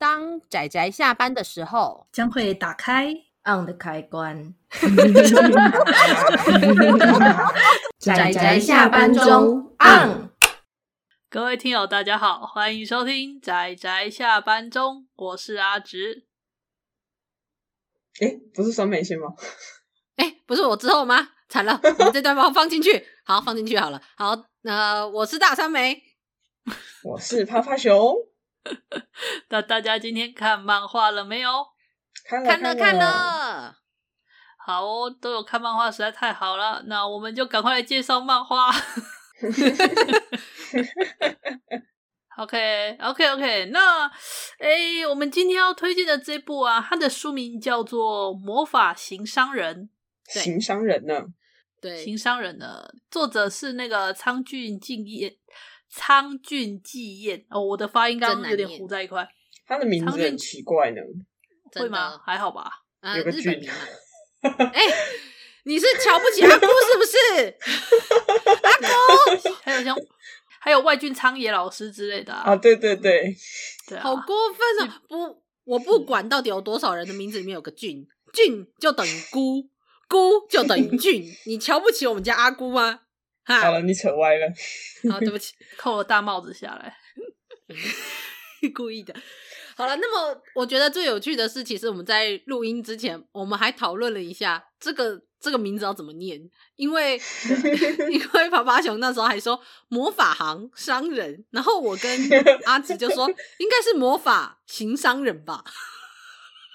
当仔仔下班的时候，将会打开 on 的开关。仔仔下班中 on。各位听友，大家好，欢迎收听仔仔下班中，我是阿直。哎，不是酸梅先吗？哎，不是我之后吗？惨了，我们这段帮我放进去，好，放进去好了。好，那、呃、我是大酸梅，我是趴趴熊。那大家今天看漫画了没有？看了，看了，看了。好哦，都有看漫画，实在太好了。那我们就赶快来介绍漫画。OK，OK，OK。那，哎，我们今天要推荐的这部啊，它的书名叫做《魔法行商人》。行商人呢？对，行商人呢，作者是那个苍俊敬彦。苍俊纪彦哦，我的发音刚刚有点糊在一块。他的名字很奇怪呢，会吗？还好吧。呃、有个日本名。哎、欸，你是瞧不起阿姑是不是？阿姑，还有像还有外俊苍野老师之类的啊。啊对对对，对啊、好过分啊！不，我不管到底有多少人的名字里面有个俊，俊就等于姑，姑就等于俊。你瞧不起我们家阿姑吗？好了，你扯歪了。好，对不起，扣了大帽子下来，故意的。好了，那么我觉得最有趣的是，其实我们在录音之前，我们还讨论了一下这个这个名字要怎么念，因为 因为趴趴熊那时候还说魔法行商人，然后我跟阿直就说应该是魔法行商人吧。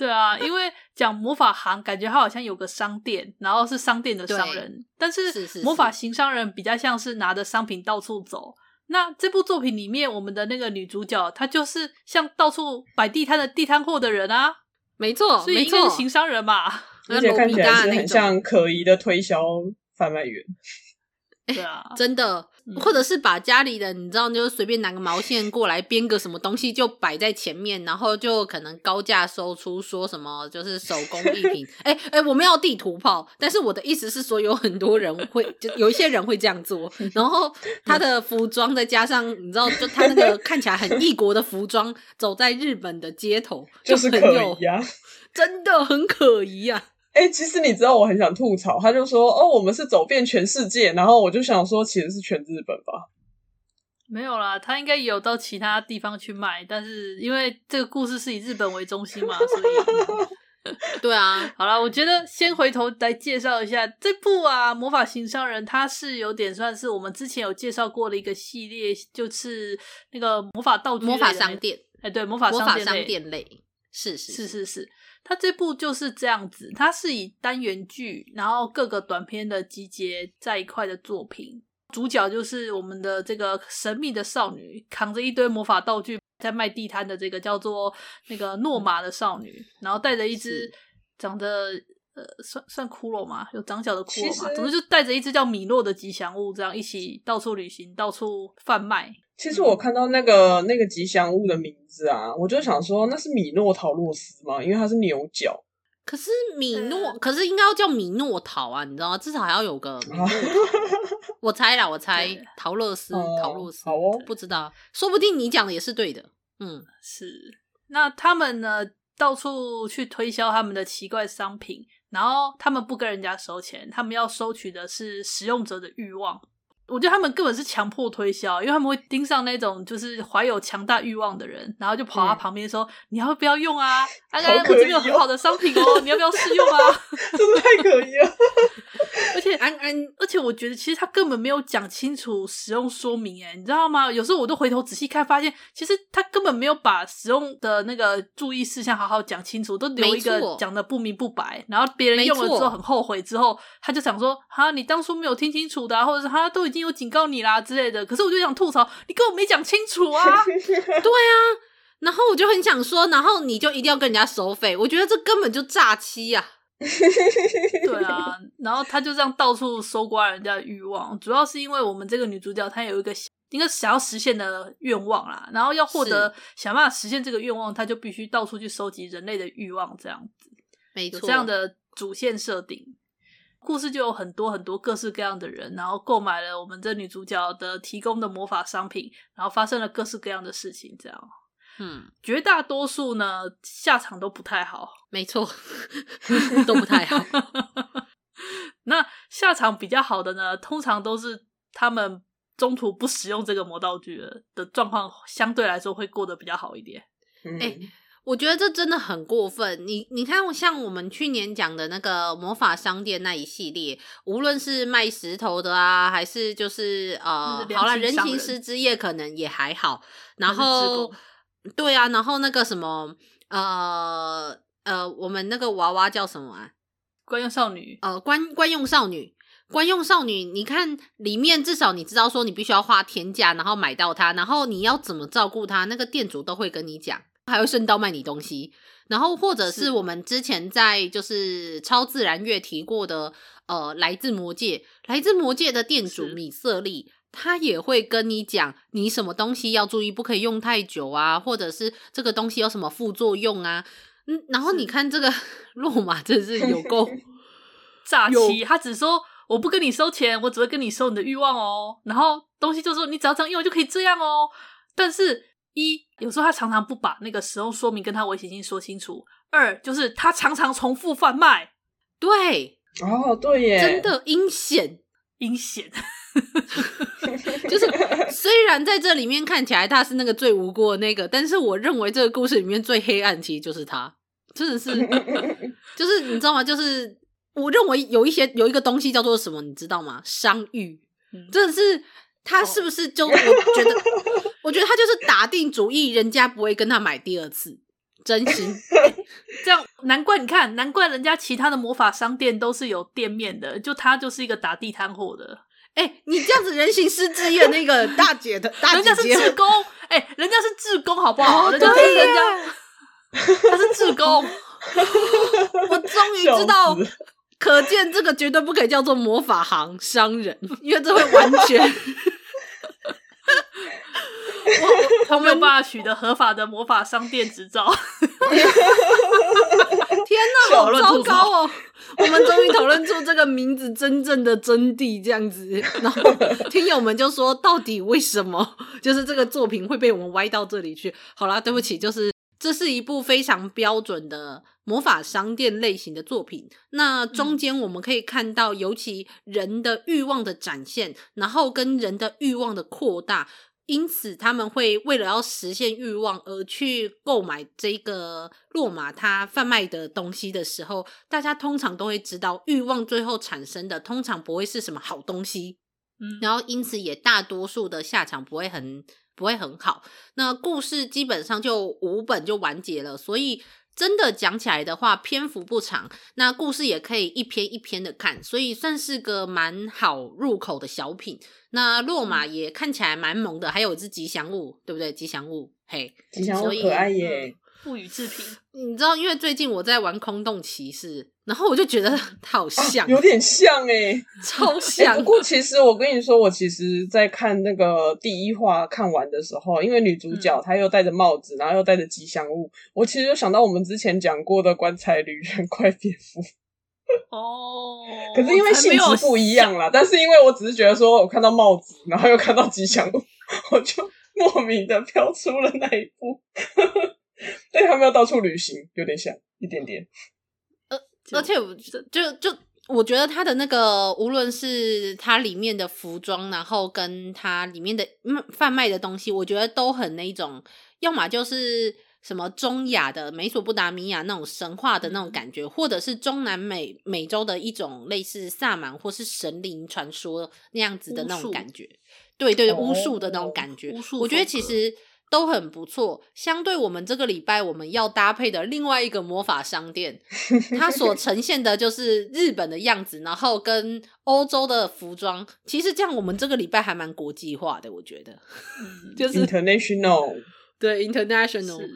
对啊，因为讲魔法行，感觉他好像有个商店，然后是商店的商人。但是魔法行商人比较像是拿着商品到处走。那这部作品里面，我们的那个女主角，她就是像到处摆地摊的地摊货的人啊。没错，所以应该是行商人嘛。而且看起来是很像可疑的推销贩卖员。对啊，真的，或者是把家里的，你知道，就是随便拿个毛线过来编个什么东西，就摆在前面，然后就可能高价收出，说什么就是手工艺品。哎哎、欸欸，我们要地图炮，但是我的意思是说，有很多人会，就有一些人会这样做。然后他的服装再加上，你知道，就他那个看起来很异国的服装，走在日本的街头，就很有，就是可疑啊，真的很可疑啊。哎、欸，其实你知道我很想吐槽，他就说哦，我们是走遍全世界，然后我就想说，其实是全日本吧？没有啦，他应该也有到其他地方去卖，但是因为这个故事是以日本为中心嘛，所以 对啊。好了，我觉得先回头来介绍一下这部啊，《魔法行商人》，它是有点算是我们之前有介绍过的一个系列，就是那个魔法道具、魔法商店。哎、欸，对，魔法商店类，商店类，是是是是是。它这部就是这样子，它是以单元剧，然后各个短片的集结在一块的作品。主角就是我们的这个神秘的少女，扛着一堆魔法道具在卖地摊的这个叫做那个诺玛的少女，然后带着一只长得呃算算骷髅嘛？有长角的骷髅嘛？总之就带着一只叫米诺的吉祥物，这样一起到处旅行，到处贩卖。其实我看到那个那个吉祥物的名字啊，我就想说那是米诺陶洛斯吗？因为它是牛角。可是米诺，可是应该要叫米诺陶啊，你知道吗？至少还要有个米诺陶。我猜啦，我猜陶乐斯，陶洛斯。好哦，不知道，说不定你讲的也是对的。嗯，是。那他们呢，到处去推销他们的奇怪商品，然后他们不跟人家收钱，他们要收取的是使用者的欲望。我觉得他们根本是强迫推销，因为他们会盯上那种就是怀有强大欲望的人，然后就跑他旁边说：“嗯、你要不要用啊？哎、啊，我这边有很好的商品哦，你要不要试用啊？” 真的太可疑了。而且安安，而且我觉得其实他根本没有讲清楚使用说明，诶你知道吗？有时候我都回头仔细看，发现其实他根本没有把使用的那个注意事项好好讲清楚，都留一个讲的不明不白，然后别人用了之后很后悔，之后他就想说：“哈，你当初没有听清楚的、啊，或者是他都已经。”有警告你啦之类的，可是我就想吐槽，你根本没讲清楚啊！对啊，然后我就很想说，然后你就一定要跟人家收费，我觉得这根本就诈欺啊！对啊，然后他就这样到处搜刮人家的欲望，主要是因为我们这个女主角她有一个应该想要实现的愿望啦，然后要获得想办法实现这个愿望，她就必须到处去收集人类的欲望，这样子，没错，这样的主线设定。故事就有很多很多各式各样的人，然后购买了我们这女主角的提供的魔法商品，然后发生了各式各样的事情。这样，嗯，绝大多数呢下场都不太好，没错，都不太好。那下场比较好的呢，通常都是他们中途不使用这个魔道具的的状况，相对来说会过得比较好一点。嗯欸我觉得这真的很过分。你你看，像我们去年讲的那个魔法商店那一系列，无论是卖石头的啊，还是就是呃，好了，人形师之夜可能也还好。然后，对啊，然后那个什么，呃呃，我们那个娃娃叫什么啊？观用少女。呃，观观用少女，观用少女。你看里面，至少你知道说你必须要花天价，然后买到它，然后你要怎么照顾它，那个店主都会跟你讲。还会顺道卖你东西，然后或者是我们之前在就是超自然月提过的，呃，来自魔界，来自魔界的店主米瑟利，他也会跟你讲，你什么东西要注意，不可以用太久啊，或者是这个东西有什么副作用啊，嗯，然后你看这个 洛玛真是有够 诈欺，他只说我不跟你收钱，我只会跟你收你的欲望哦，然后东西就说你只要这样用就可以这样哦，但是。一，有时候他常常不把那个使用说明跟他危险性说清楚；二，就是他常常重复贩卖。对，哦，对耶，真的阴险，阴险。就是虽然在这里面看起来他是那个最无辜的那个，但是我认为这个故事里面最黑暗其实就是他，真的是，就是你知道吗？就是我认为有一些有一个东西叫做什么，你知道吗？商誉，真的是。他是不是就我觉得，我觉得他就是打定主意，人家不会跟他买第二次，真心这样。难怪你看，难怪人家其他的魔法商店都是有店面的，就他就是一个打地摊货的。哎、欸，你这样子人形师之夜那个大姐的，大姐姐人家是志工，哎、欸，人家是志工，好不好？人家是人家，他是志工。我终于知道。可见这个绝对不可以叫做魔法行商人，因为这会完全，我他没有办法取得合法的魔法商店执照。天哪，好糟糕哦！我们终于讨论出这个名字真正的真谛，这样子，然后听友们就说，到底为什么就是这个作品会被我们歪到这里去？好啦，对不起，就是。这是一部非常标准的魔法商店类型的作品。那中间我们可以看到，尤其人的欲望的展现，然后跟人的欲望的扩大，因此他们会为了要实现欲望而去购买这个洛马他贩卖的东西的时候，大家通常都会知道，欲望最后产生的通常不会是什么好东西。嗯，然后因此也大多数的下场不会很。不会很好。那故事基本上就五本就完结了，所以真的讲起来的话，篇幅不长。那故事也可以一篇一篇的看，所以算是个蛮好入口的小品。那落马也看起来蛮萌的，还有一只吉祥物，对不对？吉祥物，嘿，吉祥物可爱耶。不予置评。你知道，因为最近我在玩空洞骑士，然后我就觉得 它好像，啊、有点像 哎、欸，超像、欸。不过其实我跟你说，我其实，在看那个第一话看完的时候，因为女主角她又戴着帽子，然后又戴着吉祥物，我其实就想到我们之前讲过的棺材旅人快蝙蝠。哦，可是因为性质不一样啦，但是因为我只是觉得说我看到帽子，然后又看到吉祥物，我就莫名的飘出了那一部。但他们要到处旅行，有点像一点点。呃，而且我就就我觉得他的那个，无论是它里面的服装，然后跟它里面的贩卖的东西，我觉得都很那种，要么就是什么中亚的美索不达米亚那种神话的那种感觉，或者是中南美美洲的一种类似萨满或是神灵传说那样子的那种感觉。对对对，巫术的那种感觉，哦、我觉得其实。都很不错。相对我们这个礼拜我们要搭配的另外一个魔法商店，它所呈现的就是日本的样子，然后跟欧洲的服装，其实这样我们这个礼拜还蛮国际化的，我觉得，就是 international，对 international，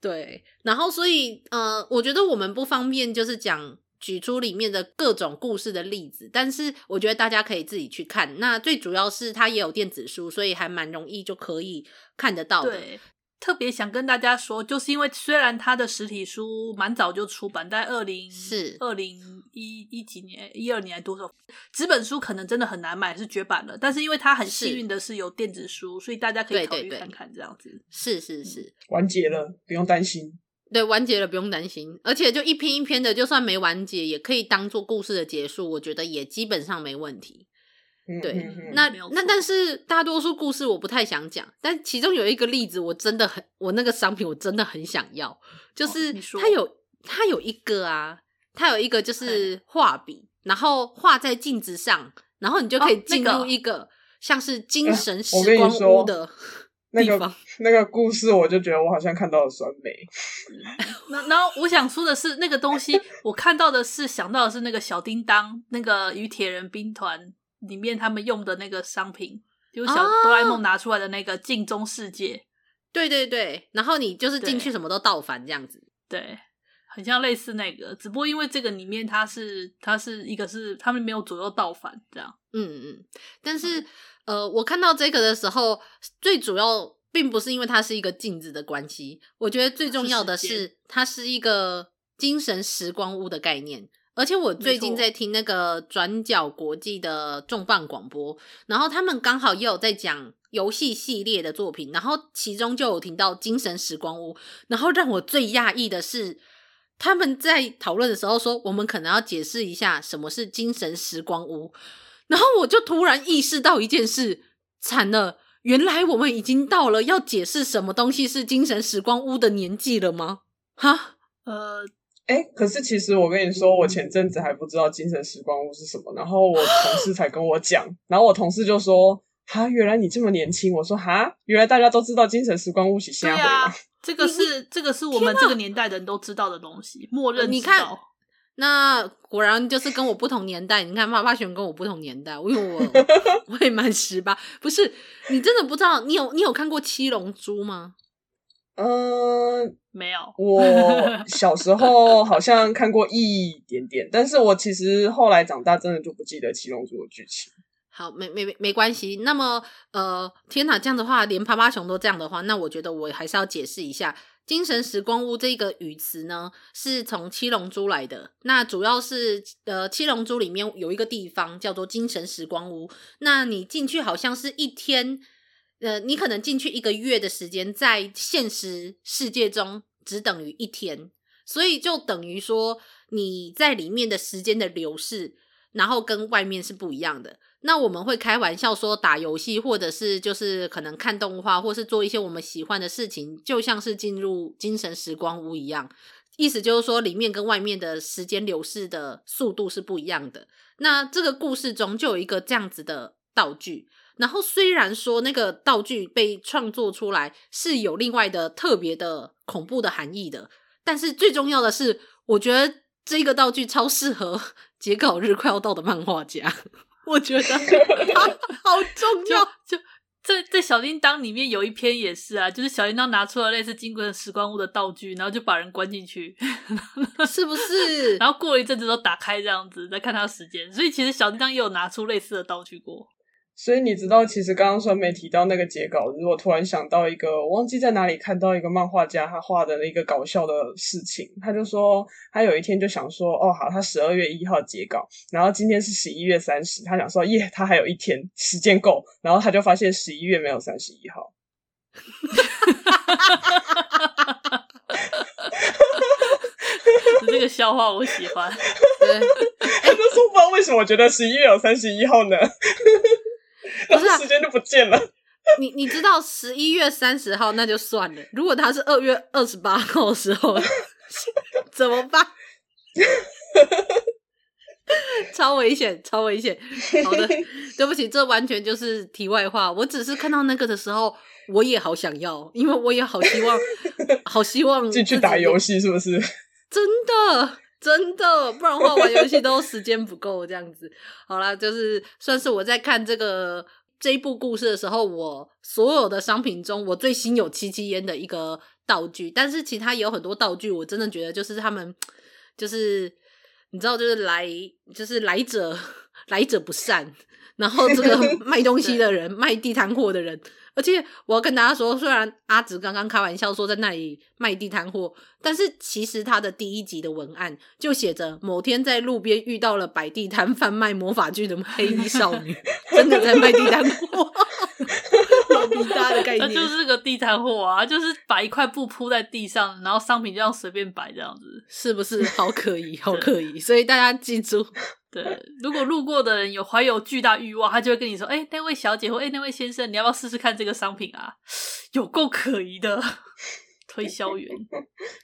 对。然后所以呃，我觉得我们不方便就是讲。举出里面的各种故事的例子，但是我觉得大家可以自己去看。那最主要是它也有电子书，所以还蛮容易就可以看得到的。对，特别想跟大家说，就是因为虽然它的实体书蛮早就出版，在二零是二零一一几年，一二年还多少？纸本书可能真的很难买，是绝版了。但是因为它很幸运的是有电子书，所以大家可以考虑看看这样子。是是是，完结了，不用担心。对，完结了不用担心，而且就一篇一篇的，就算没完结，也可以当做故事的结束。我觉得也基本上没问题。对，那那但是大多数故事我不太想讲，但其中有一个例子我真的很，我那个商品我真的很想要，就是它有、哦、它有一个啊，它有一个就是画笔，然后画在镜子上，然后你就可以进入一个像是精神时光屋的。那个那个 那个故事，我就觉得我好像看到了酸梅。那然后我想说的是，那个东西我看到的是想到的是那个小叮当，那个与铁人兵团里面他们用的那个商品，就是小哆啦 A 梦拿出来的那个镜中世界。哦。对对对，然后你就是进去什么都倒反这样子。对，对，很像类似那个，只不过因为这个里面它是它是一个是他们没有左右倒反这样。嗯嗯，但是。嗯呃，我看到这个的时候，最主要并不是因为它是一个镜子的关系，我觉得最重要的是它是一个精神时光屋的概念。而且我最近在听那个转角国际的重磅广播，然后他们刚好也有在讲游戏系列的作品，然后其中就有听到精神时光屋，然后让我最讶异的是，他们在讨论的时候说，我们可能要解释一下什么是精神时光屋。然后我就突然意识到一件事，惨了！原来我们已经到了要解释什么东西是精神时光屋的年纪了吗？哈，呃，哎，可是其实我跟你说，我前阵子还不知道精神时光屋是什么，然后我同事才跟我讲，然后我同事就说：“哈，原来你这么年轻。”我说：“哈，原来大家都知道精神时光屋是啥回吗？” 这个是这个是我们这个年代的人都知道的东西，默认你看。那果然就是跟我不同年代。你看，妈妈选跟我不同年代，因为我 我也满十八。不是，你真的不知道？你有你有看过《七龙珠》吗？嗯、呃，没有。我 小时候好像看过一点点，但是我其实后来长大真的就不记得《七龙珠》的剧情。好，没没没没关系。那么，呃，天哪，这样的话，连趴趴熊都这样的话，那我觉得我还是要解释一下。精神时光屋这个语词呢，是从七龙珠来的。那主要是呃，七龙珠里面有一个地方叫做精神时光屋。那你进去好像是一天，呃，你可能进去一个月的时间，在现实世界中只等于一天，所以就等于说你在里面的时间的流逝，然后跟外面是不一样的。那我们会开玩笑说，打游戏或者是就是可能看动画，或是做一些我们喜欢的事情，就像是进入精神时光屋一样。意思就是说，里面跟外面的时间流逝的速度是不一样的。那这个故事中就有一个这样子的道具。然后虽然说那个道具被创作出来是有另外的特别的恐怖的含义的，但是最重要的是，我觉得这个道具超适合截稿日快要到的漫画家。我觉得 它好重要，就在在小叮当里面有一篇也是啊，就是小叮当拿出了类似金龟的时光屋的道具，然后就把人关进去，是不是？然后过了一阵子都打开这样子，再看他时间，所以其实小叮当也有拿出类似的道具过。所以你知道，其实刚刚酸梅提到那个截稿，如果突然想到一个，我忘记在哪里看到一个漫画家他画的那个搞笑的事情，他就说他有一天就想说，哦好，他十二月一号截稿，然后今天是十一月三十，他想说耶，他还有一天时间够，然后他就发现十一月没有三十一号。这个笑话我喜欢，对，他就说不知道为什么我觉得十一月有三十一号呢？然后时间就不见了。你你知道十一月三十号那就算了，如果他是二月二十八号的时候 怎么办？超危险，超危险！好的，对不起，这完全就是题外话。我只是看到那个的时候，我也好想要，因为我也好希望，好希望进去打游戏，是不是？真的。真的，不然的话玩游戏都时间不够这样子。好啦，就是算是我在看这个这一部故事的时候，我所有的商品中，我最心有戚戚焉的一个道具。但是其他也有很多道具，我真的觉得就是他们就是你知道，就是来就是来者来者不善。然后这个卖东西的人，卖地摊货的人。而且我要跟大家说，虽然阿直刚刚开玩笑说在那里卖地摊货，但是其实他的第一集的文案就写着某天在路边遇到了摆地摊贩卖魔法剧的黑衣少女，真的在卖地摊货，有逼大的概念，他就是个地摊货啊，就是把一块布铺在地上，然后商品这样随便摆这样子，是不是好可疑？好可疑！所以大家记住。对，如果路过的人有怀有巨大欲望，他就会跟你说：“哎、那位小姐或哎、那位先生，你要不要试试看这个商品啊？有够可疑的推销员。”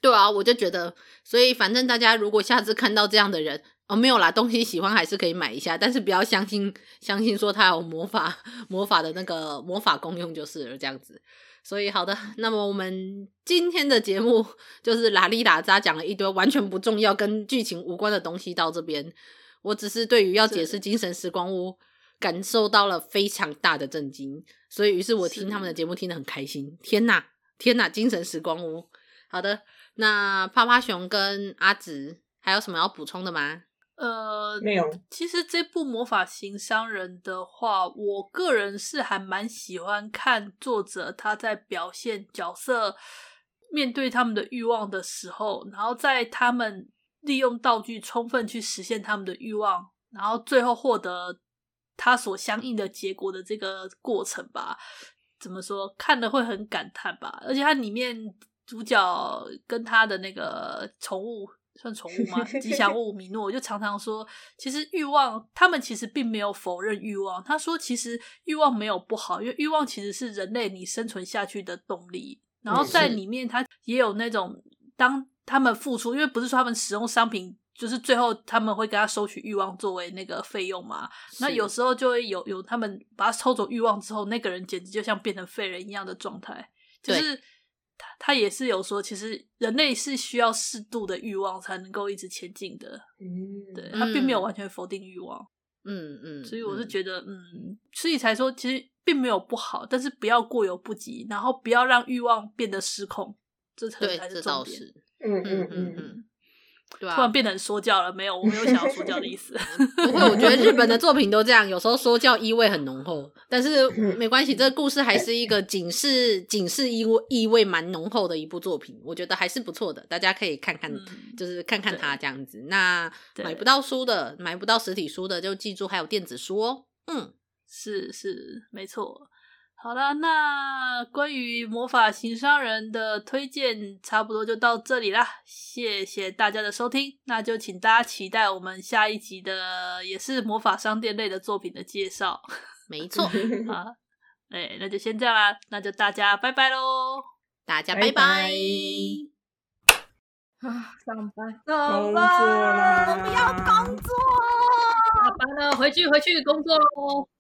对啊，我就觉得，所以反正大家如果下次看到这样的人，哦，没有啦，东西喜欢还是可以买一下，但是不要相信相信说他有魔法魔法的那个魔法功用就是了，这样子。所以好的，那么我们今天的节目就是拉里拉杂讲了一堆完全不重要、跟剧情无关的东西到这边。我只是对于要解释精神时光屋感受到了非常大的震惊，所以于是我听他们的节目听得很开心。天哪，天哪！精神时光屋，好的，那趴趴熊跟阿紫还有什么要补充的吗？呃，没有。其实这部魔法型商人的话，我个人是还蛮喜欢看作者他在表现角色面对他们的欲望的时候，然后在他们。利用道具充分去实现他们的欲望，然后最后获得他所相应的结果的这个过程吧。怎么说？看了会很感叹吧。而且它里面主角跟他的那个宠物算宠物吗？吉祥物米诺就常常说，其实欲望他们其实并没有否认欲望。他说，其实欲望没有不好，因为欲望其实是人类你生存下去的动力。然后在里面，他也有那种当。他们付出，因为不是说他们使用商品，就是最后他们会给他收取欲望作为那个费用嘛？那有时候就会有有他们把他抽走欲望之后，那个人简直就像变成废人一样的状态。就是他他也是有说，其实人类是需要适度的欲望才能够一直前进的。嗯，对，他并没有完全否定欲望。嗯嗯，所以我是觉得，嗯，所以才说其实并没有不好，但是不要过犹不及，然后不要让欲望变得失控，这才才是重点。嗯嗯嗯嗯，对啊，突然变成说教了，没有，我没有想要说教的意思。不会，我觉得日本的作品都这样，有时候说教意味很浓厚，但是没关系，这个故事还是一个警示、警示意味意味蛮浓厚的一部作品，我觉得还是不错的，大家可以看看，嗯、就是看看它这样子。那买不到书的，买不到实体书的，就记住还有电子书哦。嗯，是是，没错。好了，那关于魔法型商人的推荐差不多就到这里啦，谢谢大家的收听，那就请大家期待我们下一集的也是魔法商店类的作品的介绍。没错，啊，哎，那就先这样啦，那就大家拜拜喽，大家拜拜。啊，上班，工作啦，我不要工作，下班了，回去回去工作喽。